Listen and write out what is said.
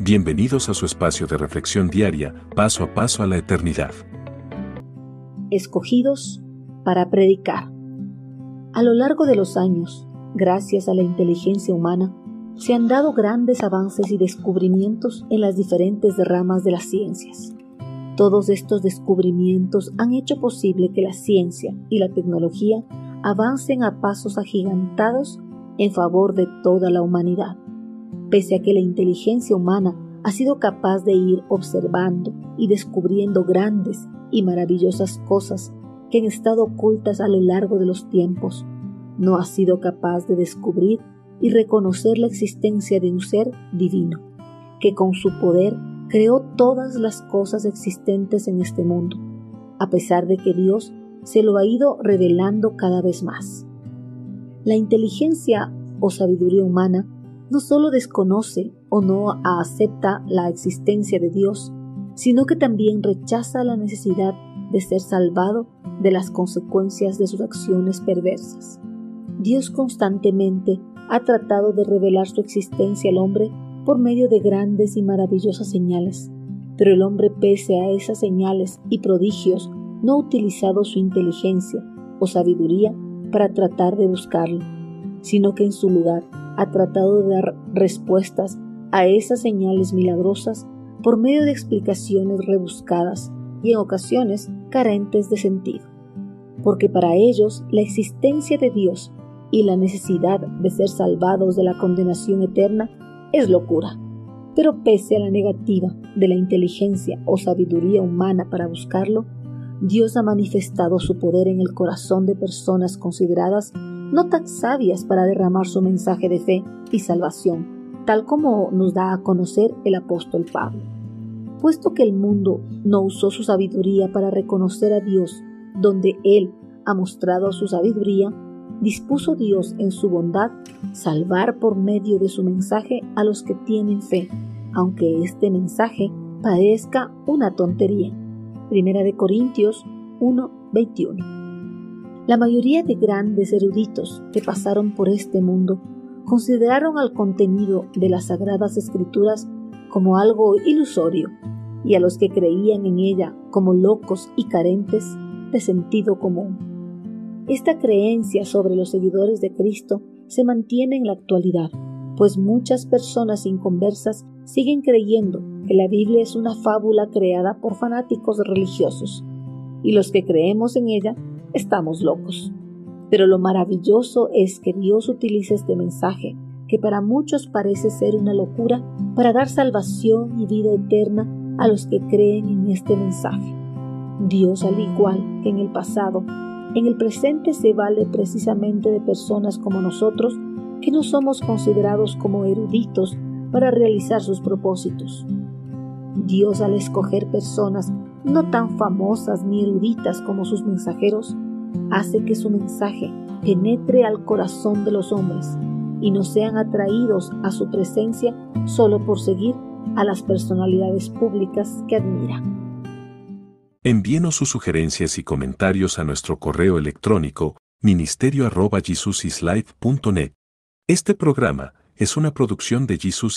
Bienvenidos a su espacio de reflexión diaria, paso a paso a la eternidad. Escogidos para predicar. A lo largo de los años, gracias a la inteligencia humana, se han dado grandes avances y descubrimientos en las diferentes ramas de las ciencias. Todos estos descubrimientos han hecho posible que la ciencia y la tecnología avancen a pasos agigantados en favor de toda la humanidad pese a que la inteligencia humana ha sido capaz de ir observando y descubriendo grandes y maravillosas cosas que han estado ocultas a lo largo de los tiempos, no ha sido capaz de descubrir y reconocer la existencia de un ser divino, que con su poder creó todas las cosas existentes en este mundo, a pesar de que Dios se lo ha ido revelando cada vez más. La inteligencia o sabiduría humana no solo desconoce o no acepta la existencia de Dios, sino que también rechaza la necesidad de ser salvado de las consecuencias de sus acciones perversas. Dios constantemente ha tratado de revelar su existencia al hombre por medio de grandes y maravillosas señales, pero el hombre pese a esas señales y prodigios no ha utilizado su inteligencia o sabiduría para tratar de buscarlo, sino que en su lugar ha tratado de dar respuestas a esas señales milagrosas por medio de explicaciones rebuscadas y en ocasiones carentes de sentido. Porque para ellos la existencia de Dios y la necesidad de ser salvados de la condenación eterna es locura. Pero pese a la negativa de la inteligencia o sabiduría humana para buscarlo, Dios ha manifestado su poder en el corazón de personas consideradas no tan sabias para derramar su mensaje de fe y salvación, tal como nos da a conocer el apóstol Pablo. Puesto que el mundo no usó su sabiduría para reconocer a Dios donde Él ha mostrado su sabiduría, dispuso Dios en su bondad salvar por medio de su mensaje a los que tienen fe, aunque este mensaje parezca una tontería. Primera de Corintios 1:21 la mayoría de grandes eruditos que pasaron por este mundo consideraron al contenido de las sagradas escrituras como algo ilusorio y a los que creían en ella como locos y carentes de sentido común. Esta creencia sobre los seguidores de Cristo se mantiene en la actualidad, pues muchas personas inconversas siguen creyendo que la Biblia es una fábula creada por fanáticos religiosos, y los que creemos en ella estamos locos. Pero lo maravilloso es que Dios utiliza este mensaje, que para muchos parece ser una locura, para dar salvación y vida eterna a los que creen en este mensaje. Dios, al igual que en el pasado, en el presente se vale precisamente de personas como nosotros, que no somos considerados como eruditos para realizar sus propósitos. Dios al escoger personas no tan famosas ni eruditas como sus mensajeros, hace que su mensaje penetre al corazón de los hombres y no sean atraídos a su presencia solo por seguir a las personalidades públicas que admiran. Envíenos sus sugerencias y comentarios a nuestro correo electrónico ministerio.jesusislife.net. Este programa es una producción de Jesus